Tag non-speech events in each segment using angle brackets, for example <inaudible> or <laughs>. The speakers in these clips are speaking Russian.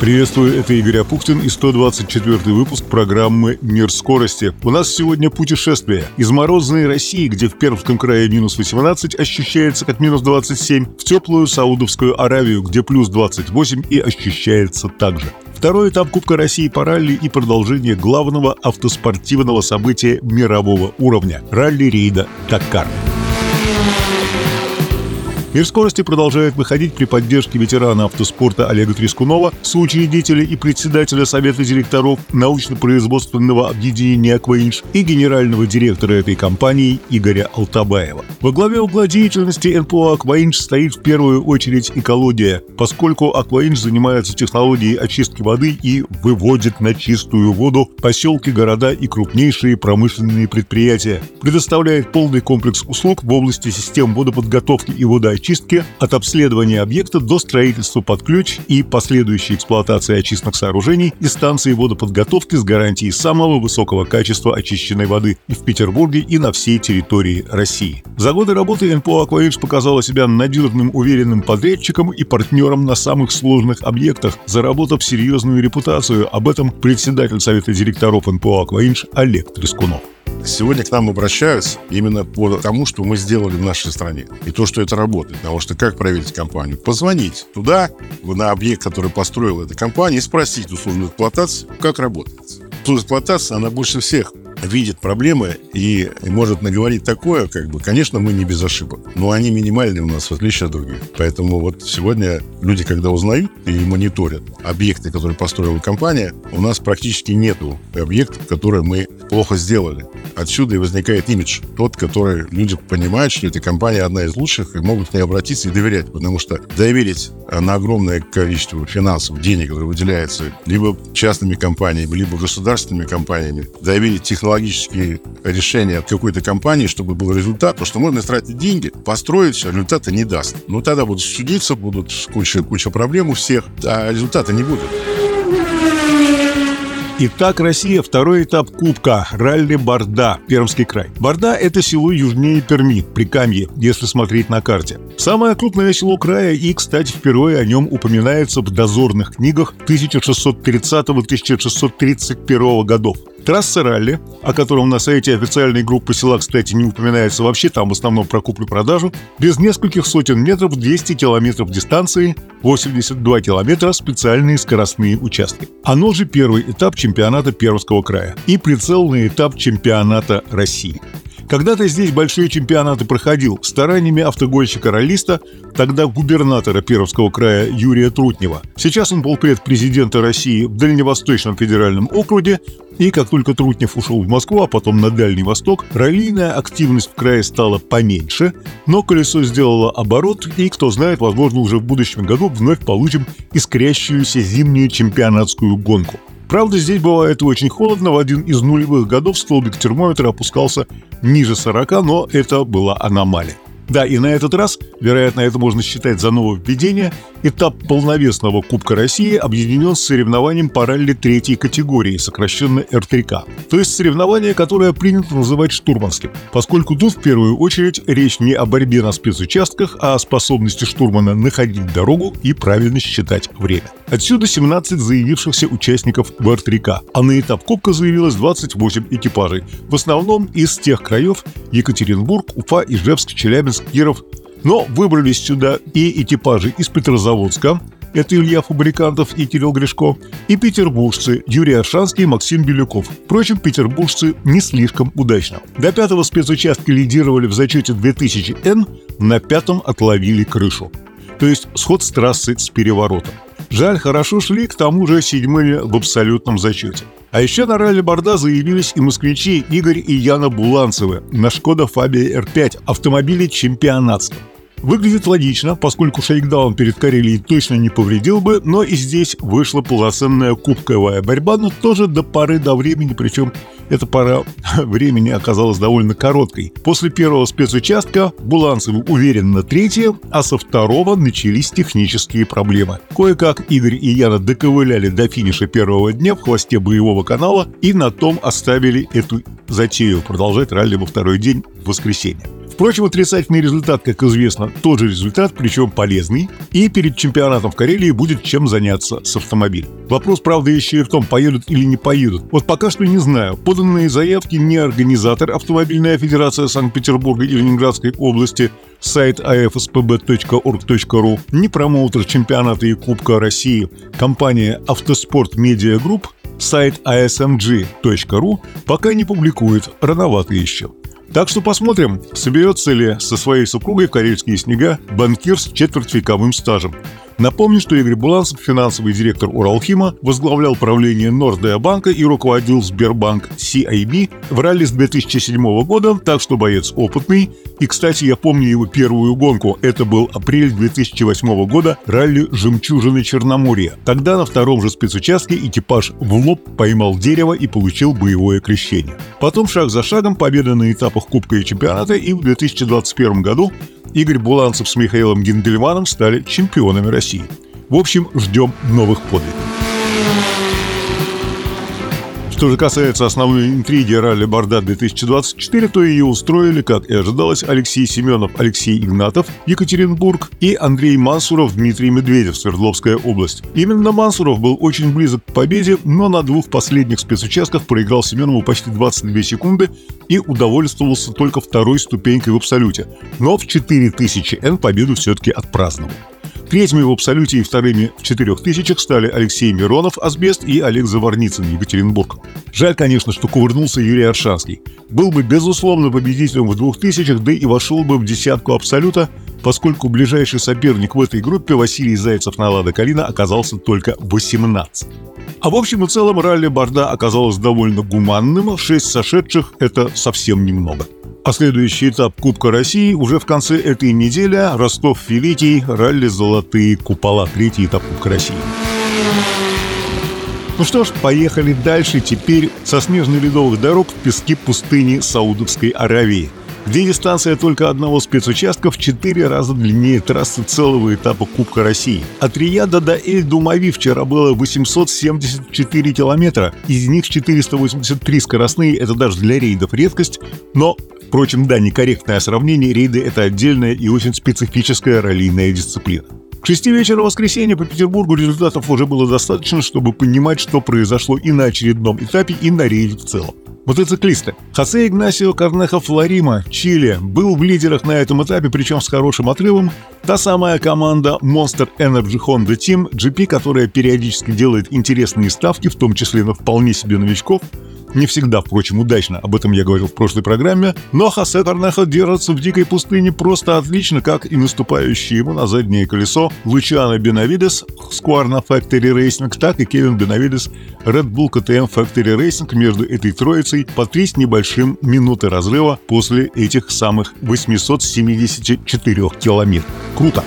Приветствую, это Игорь Апухтин и 124 выпуск программы «Мир скорости». У нас сегодня путешествие из морозной России, где в Пермском крае минус 18 ощущается как минус 27, в теплую Саудовскую Аравию, где плюс 28 и ощущается так же. Второй этап Кубка России по ралли и продолжение главного автоспортивного события мирового уровня – ралли-рейда «Дакар». Мир скорости продолжает выходить при поддержке ветерана автоспорта Олега Трескунова, соучредителя и председателя Совета директоров научно-производственного объединения «Акваинж» и генерального директора этой компании Игоря Алтабаева. Во главе угла деятельности НПО «Акваинж» стоит в первую очередь экология, поскольку «Акваинж» занимается технологией очистки воды и выводит на чистую воду поселки, города и крупнейшие промышленные предприятия, предоставляет полный комплекс услуг в области систем водоподготовки и водоочистки очистки от обследования объекта до строительства под ключ и последующей эксплуатации очистных сооружений и станции водоподготовки с гарантией самого высокого качества очищенной воды и в Петербурге, и на всей территории России. За годы работы НПО «Акваэдж» показала себя надежным, уверенным подрядчиком и партнером на самых сложных объектах, заработав серьезную репутацию. Об этом председатель Совета директоров НПО «Акваэдж» Олег Трескунов. Сегодня к нам обращаются именно по тому, что мы сделали в нашей стране. И то, что это работает. Потому что как проверить компанию? Позвонить туда, на объект, который построила эта компания, и спросить у службы эксплуатации, как работает. Служба эксплуатации, она больше всех видит проблемы и может наговорить такое, как бы, конечно, мы не без ошибок, но они минимальные у нас, в отличие от других. Поэтому вот сегодня люди, когда узнают и мониторят объекты, которые построила компания, у нас практически нету объектов, которые мы плохо сделали. Отсюда и возникает имидж, тот, который люди понимают, что эта компания одна из лучших и могут к ней обратиться и доверять, потому что доверить на огромное количество финансов, денег, которые выделяется либо частными компаниями, либо государственными компаниями, доверить технологии технологические решения какой-то компании, чтобы был результат, потому что можно тратить деньги, построить все, результата не даст. Ну, тогда будут судиться, будут куча, куча проблем у всех, а результата не будет. Итак, Россия, второй этап Кубка, ралли Борда, Пермский край. Борда – это село южнее Перми, Прикамье, если смотреть на карте. Самое крупное село края и, кстати, впервые о нем упоминается в дозорных книгах 1630-1631 годов. Трасса ралли, о котором на сайте официальной группы села, кстати, не упоминается вообще, там в основном про куплю-продажу, без нескольких сотен метров 200 километров дистанции, 82 километра специальные скоростные участки. Оно же первый этап чемпионата Пермского края и прицел этап чемпионата России. Когда-то здесь большие чемпионаты проходил стараниями автогольщика-ролиста, тогда губернатора Пермского края Юрия Трутнева. Сейчас он полпред президента России в Дальневосточном федеральном округе, и как только Трутнев ушел в Москву, а потом на Дальний Восток, раллийная активность в крае стала поменьше, но колесо сделало оборот, и, кто знает, возможно, уже в будущем году вновь получим искрящуюся зимнюю чемпионатскую гонку. Правда, здесь бывает очень холодно. В один из нулевых годов столбик термометра опускался ниже 40, но это была аномалия. Да, и на этот раз, вероятно, это можно считать за нововведение, этап полновесного Кубка России объединен с соревнованием по ралли третьей категории, сокращенно РТК. То есть соревнование, которое принято называть штурманским, поскольку тут в первую очередь речь не о борьбе на спецучастках, а о способности штурмана находить дорогу и правильно считать время. Отсюда 17 заявившихся участников в РТК, а на этап Кубка заявилось 28 экипажей, в основном из тех краев Екатеринбург, Уфа, Ижевск, Челябинск, Киров, но выбрались сюда и экипажи из Петрозаводска, это Илья Фабрикантов и Кирилл Гришко, и петербуржцы Юрий Аршанский и Максим Белюков. Впрочем, петербуржцы не слишком удачно. До пятого спецучастка лидировали в зачете 2000 Н, на пятом отловили крышу. То есть сход с трассы с переворотом. Жаль, хорошо шли, к тому же седьмыми в абсолютном зачете. А еще на ралли Борда заявились и москвичи Игорь и Яна Буланцевы на Шкода Фабия R5 автомобиле чемпионатском. Выглядит логично, поскольку шейкдаун перед Карелией точно не повредил бы, но и здесь вышла полноценная кубковая борьба, но тоже до поры до времени, причем эта пора <laughs> времени оказалась довольно короткой. После первого спецучастка Буланцев уверен на третье, а со второго начались технические проблемы. Кое-как Игорь и Яна доковыляли до финиша первого дня в хвосте боевого канала и на том оставили эту затею продолжать ралли во второй день в воскресенье. Впрочем, отрицательный результат, как известно, тот же результат, причем полезный, и перед чемпионатом в Карелии будет чем заняться с автомобилем. Вопрос, правда, еще и в том, поедут или не поедут. Вот пока что не знаю. Поданные заявки ни организатор Автомобильная федерация Санкт-Петербурга и Ленинградской области, сайт afspb.org.ru, ни промоутер чемпионата и Кубка России, компания Автоспорт Медиа Групп, сайт asmg.ru пока не публикует, рановато еще. Так что посмотрим, соберется ли со своей супругой в карельские снега банкир с четвертьвековым стажем. Напомню, что Игорь Буланцев, финансовый директор Уралхима, возглавлял правление Нордея банка и руководил Сбербанк CIB в ралли с 2007 года, так что боец опытный. И, кстати, я помню его первую гонку. Это был апрель 2008 года, ралли «Жемчужины Черноморья». Тогда на втором же спецучастке экипаж в лоб поймал дерево и получил боевое крещение. Потом шаг за шагом победа на этапах Кубка и чемпионата, и в 2021 году Игорь Буланцев с Михаилом Гендельманом стали чемпионами России. В общем, ждем новых подвигов. Что же касается основной интриги ралли Борда-2024, то ее устроили, как и ожидалось, Алексей Семенов, Алексей Игнатов, Екатеринбург и Андрей Мансуров, Дмитрий Медведев, Свердловская область. Именно Мансуров был очень близок к победе, но на двух последних спецучастках проиграл Семенову почти 22 секунды и удовольствовался только второй ступенькой в абсолюте. Но в 4000 N победу все-таки отпраздновал. Третьими в абсолюте и вторыми в четырех тысячах стали Алексей Миронов, Асбест и Олег Заварницын, Екатеринбург. Жаль, конечно, что кувырнулся Юрий Аршанский. Был бы, безусловно, победителем в двух тысячах, да и вошел бы в десятку абсолюта, поскольку ближайший соперник в этой группе Василий Зайцев на Лада Калина оказался только 18. А в общем и целом ралли Борда оказалось довольно гуманным, шесть сошедших – это совсем немного. А следующий этап Кубка России уже в конце этой недели. Ростов-Филитий, ралли «Золотые купола», третий этап Кубка России. Ну что ж, поехали дальше. Теперь со снежно-ледовых дорог в пески пустыни Саудовской Аравии – где дистанция только одного спецучастка в 4 раза длиннее трассы целого этапа Кубка России. От Рияда до Эль-Думави вчера было 874 километра, из них 483 скоростные, это даже для рейдов редкость, но Впрочем, да, некорректное сравнение, рейды — это отдельная и очень специфическая раллийная дисциплина. К шести вечера воскресенья по Петербургу результатов уже было достаточно, чтобы понимать, что произошло и на очередном этапе, и на рейде в целом. Мотоциклисты. Хосе Игнасио Корнехо Флорима, Чили, был в лидерах на этом этапе, причем с хорошим отрывом. Та самая команда Monster Energy Honda Team GP, которая периодически делает интересные ставки, в том числе на вполне себе новичков, не всегда, впрочем, удачно, об этом я говорил в прошлой программе, но Хосе Корнехо держится в дикой пустыне просто отлично, как и наступающий ему на заднее колесо Лучано Бенавидес Squarna Factory Racing, так и Кевин Бенавидес Red Bull KTM Factory Racing между этой троицей по 3 с небольшим минуты разрыва после этих самых 874 километров. Круто!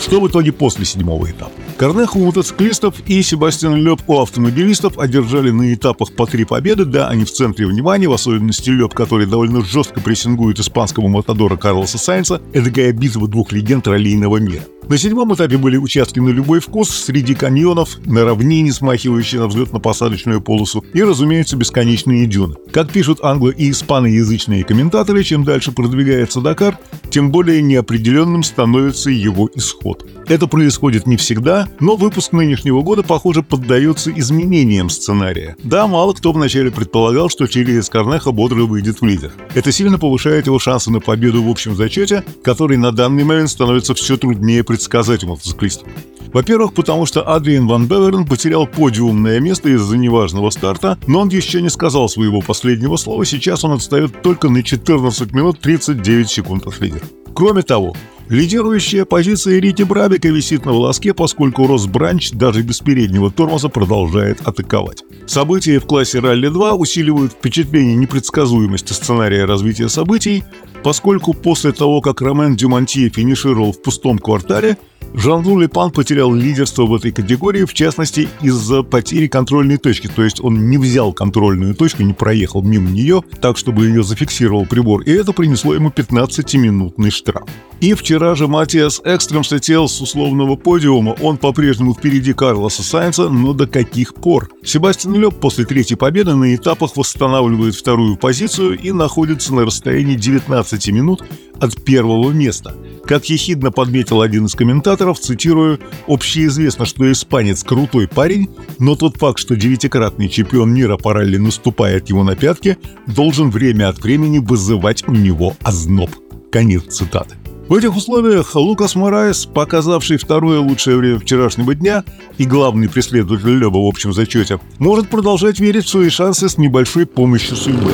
Что в итоге после седьмого этапа? Корнех у мотоциклистов и Себастьян Леб у автомобилистов одержали на этапах по три победы, да, они в центре внимания, в особенности Леб, который довольно жестко прессингует испанского мотодора Карлоса Сайнса, эдакая битва двух легенд раллийного мира. На седьмом этапе были участки на любой вкус, среди каньонов, на равнине, смахивающие на взлетно-посадочную полосу, и, разумеется, бесконечные дюны. Как пишут англо- и испаноязычные комментаторы, чем дальше продвигается Дакар, тем более неопределенным становится его исход. Это происходит не всегда, но выпуск нынешнего года, похоже, поддается изменениям сценария. Да, мало кто вначале предполагал, что Чили из Корнеха бодро выйдет в лидер. Это сильно повышает его шансы на победу в общем зачете, который на данный момент становится все труднее предсказать мотоциклистам. Во-первых, потому что Адриан Ван Беверен потерял подиумное место из-за неважного старта, но он еще не сказал своего последнего слова, сейчас он отстает только на 14 минут 39 секунд от лидера. Кроме того, Лидирующая позиция Рити Брабика висит на волоске, поскольку Росбранч даже без переднего тормоза продолжает атаковать. События в классе Ралли-2 усиливают впечатление непредсказуемости сценария развития событий, поскольку после того, как Ромен Дюмонтье финишировал в пустом квартале, Жан-Лу Лепан потерял лидерство в этой категории, в частности, из-за потери контрольной точки. То есть он не взял контрольную точку, не проехал мимо нее, так, чтобы ее зафиксировал прибор. И это принесло ему 15-минутный штраф. И вчера же Матиас Экстрем слетел с условного подиума. Он по-прежнему впереди Карлоса Сайнца, но до каких пор? Себастьян Леб после третьей победы на этапах восстанавливает вторую позицию и находится на расстоянии 19 минут от первого места. Как ехидно подметил один из комментаторов, цитирую, «Общеизвестно, что испанец крутой парень, но тот факт, что девятикратный чемпион мира по ралли наступает ему на пятки, должен время от времени вызывать у него озноб». Конец цитаты. В этих условиях Лукас Мораес, показавший второе лучшее время вчерашнего дня и главный преследователь Леба в общем зачете, может продолжать верить в свои шансы с небольшой помощью судьбы.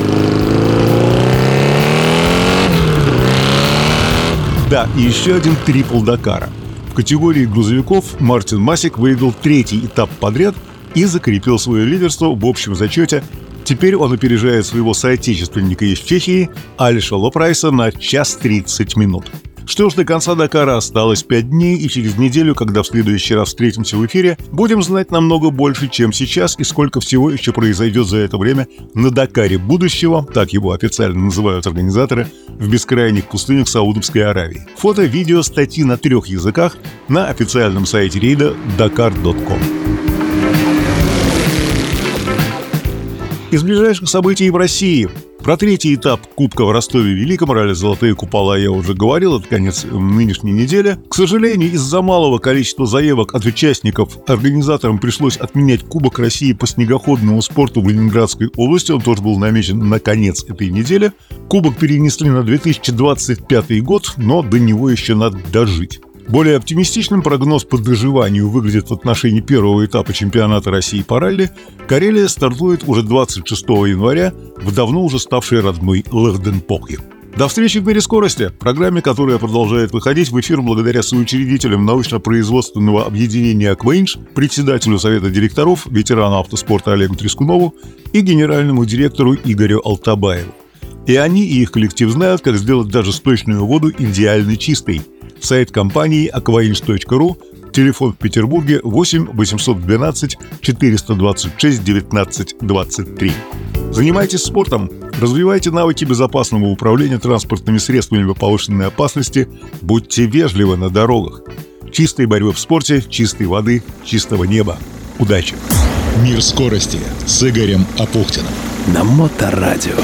Да, и еще один трипл Дакара. В категории грузовиков Мартин Масик выиграл третий этап подряд и закрепил свое лидерство в общем зачете. Теперь он опережает своего соотечественника из Чехии Алиша Лопрайса на час 30 минут. Что ж, до конца Дакара осталось 5 дней, и через неделю, когда в следующий раз встретимся в эфире, будем знать намного больше, чем сейчас, и сколько всего еще произойдет за это время на Дакаре будущего, так его официально называют организаторы, в бескрайних пустынях Саудовской Аравии. Фото, видео, статьи на трех языках на официальном сайте рейда dakar.com. Из ближайших событий в России – про третий этап Кубка в Ростове-Великом, ралли «Золотые купола» я уже говорил, это конец нынешней недели. К сожалению, из-за малого количества заявок от участников организаторам пришлось отменять Кубок России по снегоходному спорту в Ленинградской области. Он тоже был намечен на конец этой недели. Кубок перенесли на 2025 год, но до него еще надо дожить. Более оптимистичным прогноз по доживанию выглядит в отношении первого этапа чемпионата России по ралли. Карелия стартует уже 26 января в давно уже ставшей родной Лахденпохе. До встречи в мире скорости, программе, которая продолжает выходить в эфир благодаря соучредителям научно-производственного объединения «Аквейнш», председателю Совета директоров, ветерану автоспорта Олегу Трескунову и генеральному директору Игорю Алтабаеву. И они и их коллектив знают, как сделать даже сточную воду идеально чистой – сайт компании aquains.ru, телефон в Петербурге 8 812 426 19 23. Занимайтесь спортом, развивайте навыки безопасного управления транспортными средствами повышенной опасности, будьте вежливы на дорогах. Чистой борьбы в спорте, чистой воды, чистого неба. Удачи! Мир скорости с Игорем Апухтиным. На Моторадио.